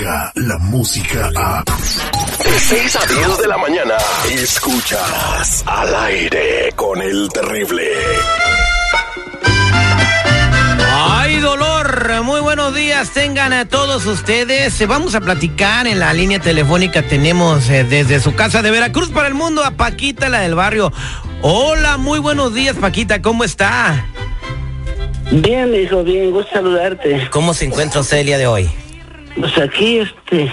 la música a... De 6 a 10 de la mañana, escuchas al aire con el terrible. ¡Ay, dolor! Muy buenos días, tengan a todos ustedes. Vamos a platicar en la línea telefónica. Tenemos eh, desde su casa de Veracruz para el mundo a Paquita, la del barrio. Hola, muy buenos días, Paquita, ¿cómo está? Bien, hijo, bien, gusto saludarte. ¿Cómo se encuentra usted el día de hoy? Pues aquí, este,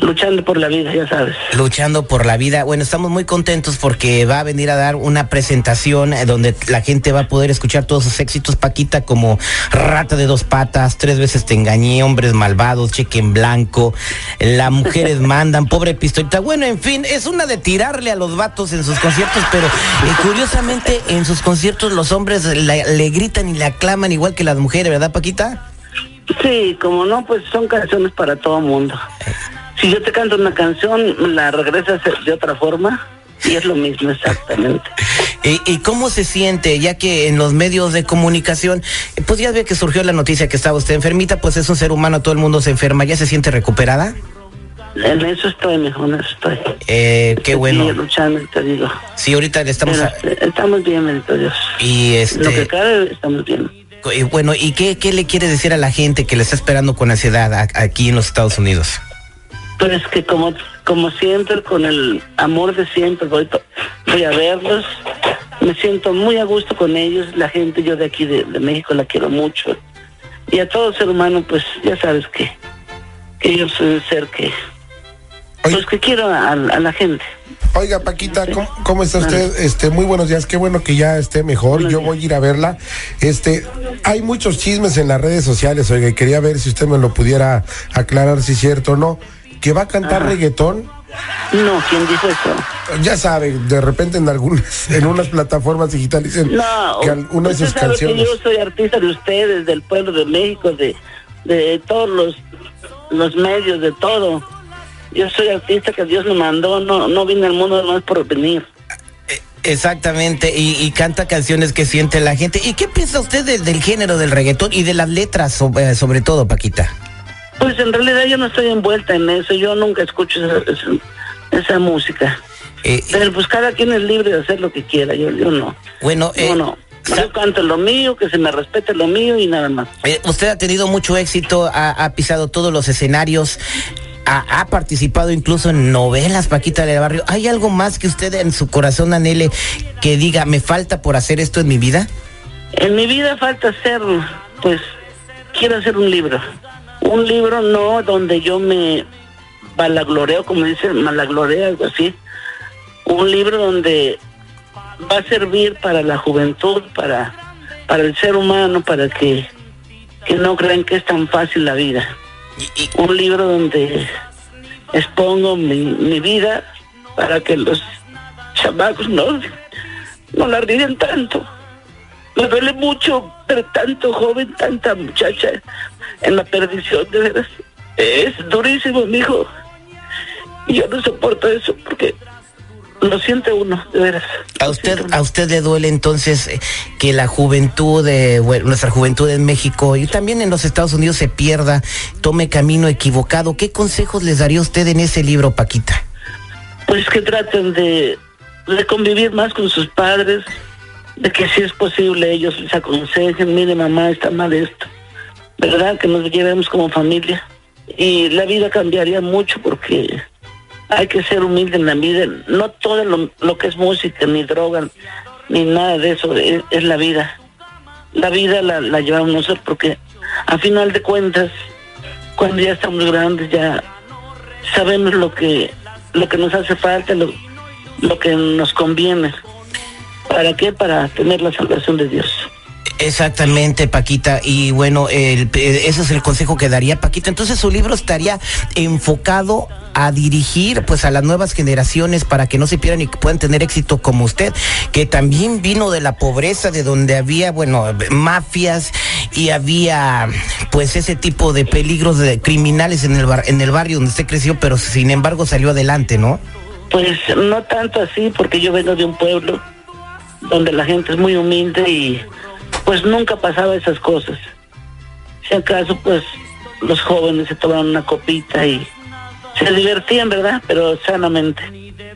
luchando por la vida, ya sabes. Luchando por la vida. Bueno, estamos muy contentos porque va a venir a dar una presentación eh, donde la gente va a poder escuchar todos sus éxitos, Paquita, como Rata de dos patas, Tres veces te engañé, Hombres malvados, Cheque en blanco, Las mujeres mandan, Pobre pistolita. Bueno, en fin, es una de tirarle a los vatos en sus conciertos, pero eh, curiosamente en sus conciertos los hombres la- le gritan y le aclaman igual que las mujeres, ¿verdad, Paquita? Sí, como no, pues son canciones para todo mundo. Si yo te canto una canción, la regresas de otra forma y es lo mismo exactamente. ¿Y, y cómo se siente, ya que en los medios de comunicación, pues ya ve que surgió la noticia que estaba usted enfermita, pues es un ser humano, todo el mundo se enferma, ¿ya se siente recuperada? En eso estoy, mijo, en eso estoy. Eh, qué Estoy bueno. luchando, te digo. Sí, ahorita estamos... Pero, a- este, estamos bien, bendito Dios. y Lo que este... cabe, estamos bien. Y bueno, ¿y qué, qué le quiere decir a la gente que le está esperando con ansiedad aquí en los Estados Unidos? Pues que como, como siempre, con el amor de siempre, voy, voy a verlos. Me siento muy a gusto con ellos. La gente, yo de aquí de, México, la quiero mucho. Y a todo ser humano, pues ya sabes que, que yo soy ser que. Pues que quiero a, a la gente. Oiga, Paquita, ¿cómo, cómo está usted? Este, muy buenos días, qué bueno que ya esté mejor. Buenos Yo días. voy a ir a verla. Este, hay muchos chismes en las redes sociales, oiga, y quería ver si usted me lo pudiera aclarar si es cierto o no. Que va a cantar Ajá. reggaetón. No, ¿quién dijo eso? Ya sabe, de repente en algunas, en unas plataformas digitales dicen No, que alguna de sus sabe que canciones. yo soy artista de ustedes, del pueblo de México, de, de todos los, los medios, de todo. Yo soy artista que Dios me mandó, no, no vine al mundo nomás por venir. Exactamente, y, y canta canciones que siente la gente. ¿Y qué piensa usted del- del género del reggaetón y de las letras sobre, sobre todo, Paquita? Pues en realidad yo no estoy envuelta en eso, yo nunca escucho esa, esa, esa música. Eh, Pero pues cada quien es libre de hacer lo que quiera, yo, yo no. bueno, eh, No, no. Yo canto lo mío, que se me respete lo mío y nada más. Eh, usted ha tenido mucho éxito, ha, ha pisado todos los escenarios, ha, participado incluso en novelas, Paquita del Barrio. ¿Hay algo más que usted en su corazón anhele que diga, me falta por hacer esto en mi vida? En mi vida falta hacer, pues, quiero hacer un libro. Un libro no donde yo me malagloreo, como dicen, malagloreo, algo así. Un libro donde va a servir para la juventud, para, para el ser humano, para que, que no crean que es tan fácil la vida. Un libro donde expongo mi, mi vida para que los chamacos no, no la ríen tanto. Me duele mucho ver tanto joven, tanta muchacha en la perdición, de veras. Es durísimo, mijo. Y yo no soporto eso porque lo siente uno, de veras. ¿A usted. ¿A usted le duele entonces eh, que la juventud, de, bueno, nuestra juventud en México y también en los Estados Unidos se pierda, tome camino equivocado? ¿Qué consejos les daría usted en ese libro, Paquita? Pues que traten de, de convivir más con sus padres, de que si es posible ellos les aconsejen, mire mamá, está mal esto, ¿verdad? Que nos llevemos como familia. Y la vida cambiaría mucho porque hay que ser humilde en la vida. No todo lo, que es música, ni droga, ni nada de eso, es, es la vida. La vida la, la llevamos nosotros porque a final de cuentas, cuando ya estamos grandes, ya sabemos lo que lo que nos hace falta, lo, lo que nos conviene. ¿Para qué? Para tener la salvación de Dios. Exactamente, Paquita. Y bueno, el- eh, ese es el consejo que daría Paquita. Entonces su libro estaría enfocado a dirigir pues a las nuevas generaciones para que no se pierdan y que puedan tener éxito como usted, que también vino de la pobreza, de donde había, bueno, mafias y había pues ese tipo de peligros de criminales en el bar, en el barrio donde usted creció, pero sin embargo salió adelante, ¿no? Pues no tanto así, porque yo vengo de un pueblo donde la gente es muy humilde y pues nunca pasaba esas cosas. Si acaso, pues los jóvenes se tomaban una copita y se divertían, ¿verdad? Pero sanamente.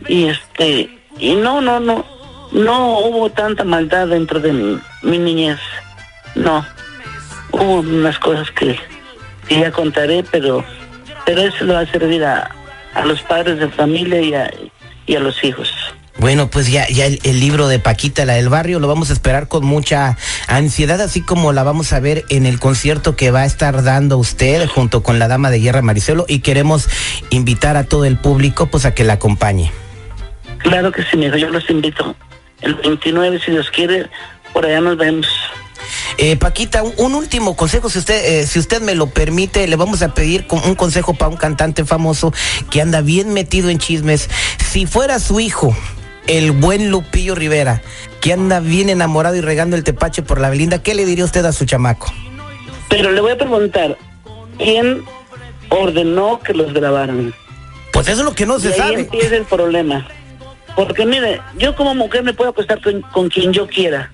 Y este, y no, no, no, no hubo tanta maldad dentro de mi, mi niñez. No. Hubo unas cosas que, que ya contaré, pero, pero eso le va a servir a, a los padres de familia y a, y a los hijos. Bueno, pues ya, ya el, el libro de Paquita, la del barrio, lo vamos a esperar con mucha ansiedad, así como la vamos a ver en el concierto que va a estar dando usted junto con la dama de guerra Maricelo y queremos invitar a todo el público pues a que la acompañe. Claro que sí, mijo, yo los invito. El 29, si Dios quiere, por allá nos vemos. Eh, Paquita, un, un último consejo, si usted, eh, si usted me lo permite, le vamos a pedir con- un consejo para un cantante famoso que anda bien metido en chismes. Si fuera su hijo, el buen Lupillo Rivera, que anda bien enamorado y regando el tepache por la Belinda, ¿qué le diría usted a su chamaco? Pero le voy a preguntar, ¿quién ordenó que los grabaran? Pues eso es lo que no Y se ahí sabe. empieza el problema. Porque mire, yo como mujer me puedo acostar con, con quien yo quiera.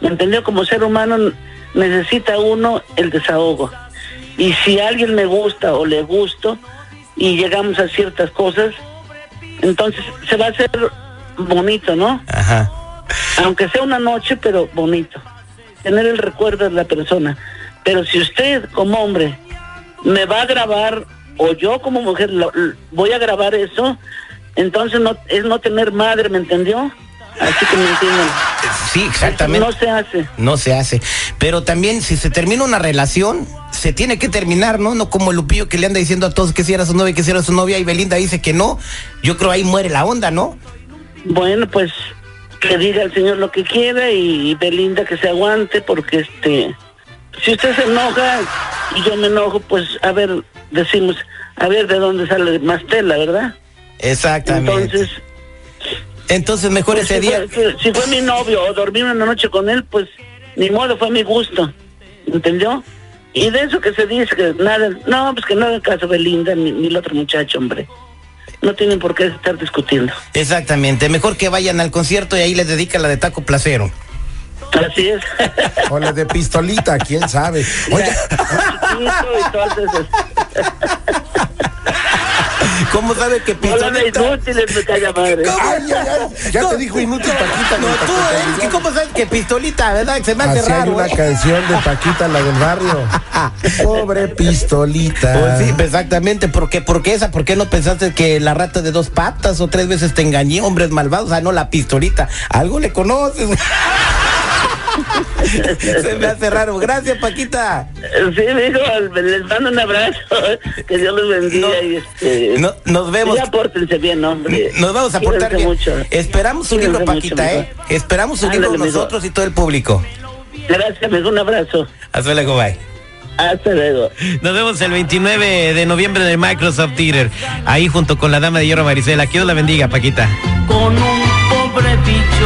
¿Me entendió? Como ser humano necesita uno el desahogo. Y si a alguien me gusta o le gusto y llegamos a ciertas cosas, entonces se va a hacer bonito, ¿no? Ajá. aunque sea una noche, pero bonito. Tener el recuerdo de la persona. Pero si usted como hombre me va a grabar o yo como mujer lo- voy a grabar eso, entonces no es no tener madre, ¿me entendió? Así que me entienden. Sí, exactamente. No se hace. No se hace. Pero también, si se termina una relación, se tiene que terminar, ¿no? No como el Lupillo que le anda diciendo a todos que si era su novia, que si era su novia, y Belinda dice que no. Yo creo ahí muere la onda, ¿no? Bueno, pues que diga el señor lo que quiera y, Belinda que se aguante porque este si usted se enoja y yo me enojo, pues a ver, decimos, a ver de dónde sale más tela, ¿verdad? Exactamente. Entonces, Entonces, mejor pues, ese si, día. fue, si- si fue mi novio o dormir una noche con él, pues ni modo, fue mi gusto. ¿Entendió? Y de eso que se dice que nada, no, pues que no haga caso Belinda ni, ni el otro muchacho, hombre. No tienen por qué estar discutiendo. Exactamente. Mejor que vayan al concierto y ahí les dedica la de Taco Placero. Así es. O la de pistolita, quién sabe. Oye, ¿Cómo sabe que Hola, de pistolita? inútiles, me calla madre. ay, ay, ay, ya te dijo inútil Paquita. No, tú, Paquita, es que ¿cómo sabes que pistolita, verdad? Se me hace Así hay raro. una ¿eh? canción de Paquita, la del barrio. Pobre pistolita. Pues sí, exactamente, porque, porque esa, ¿por qué no pensaste que la rata de dos patas o tres veces te engañé, hombres malvados? O sea, no la pistolita, algo le conoces. Se me hace raro. Gracias, Paquita. Sí, digo, les mando un abrazo. Que Dios los bendiga No, y este. no, nos vemos. Pórtense bien, hombre. Nos vamos a portar Cuídense bien. mucho. Esperamos su libro, Paquita. ¿eh? Esperamos su Ándale, libro nosotros y todo el público. Gracias, amigo. Un abrazo. Hasta luego, bye. Hasta luego. Nos vemos el 29 de noviembre en el Microsoft Theater. Ahí junto con la dama de hierro Maricela. Que Dios la bendiga, Paquita. con un pobre bicho.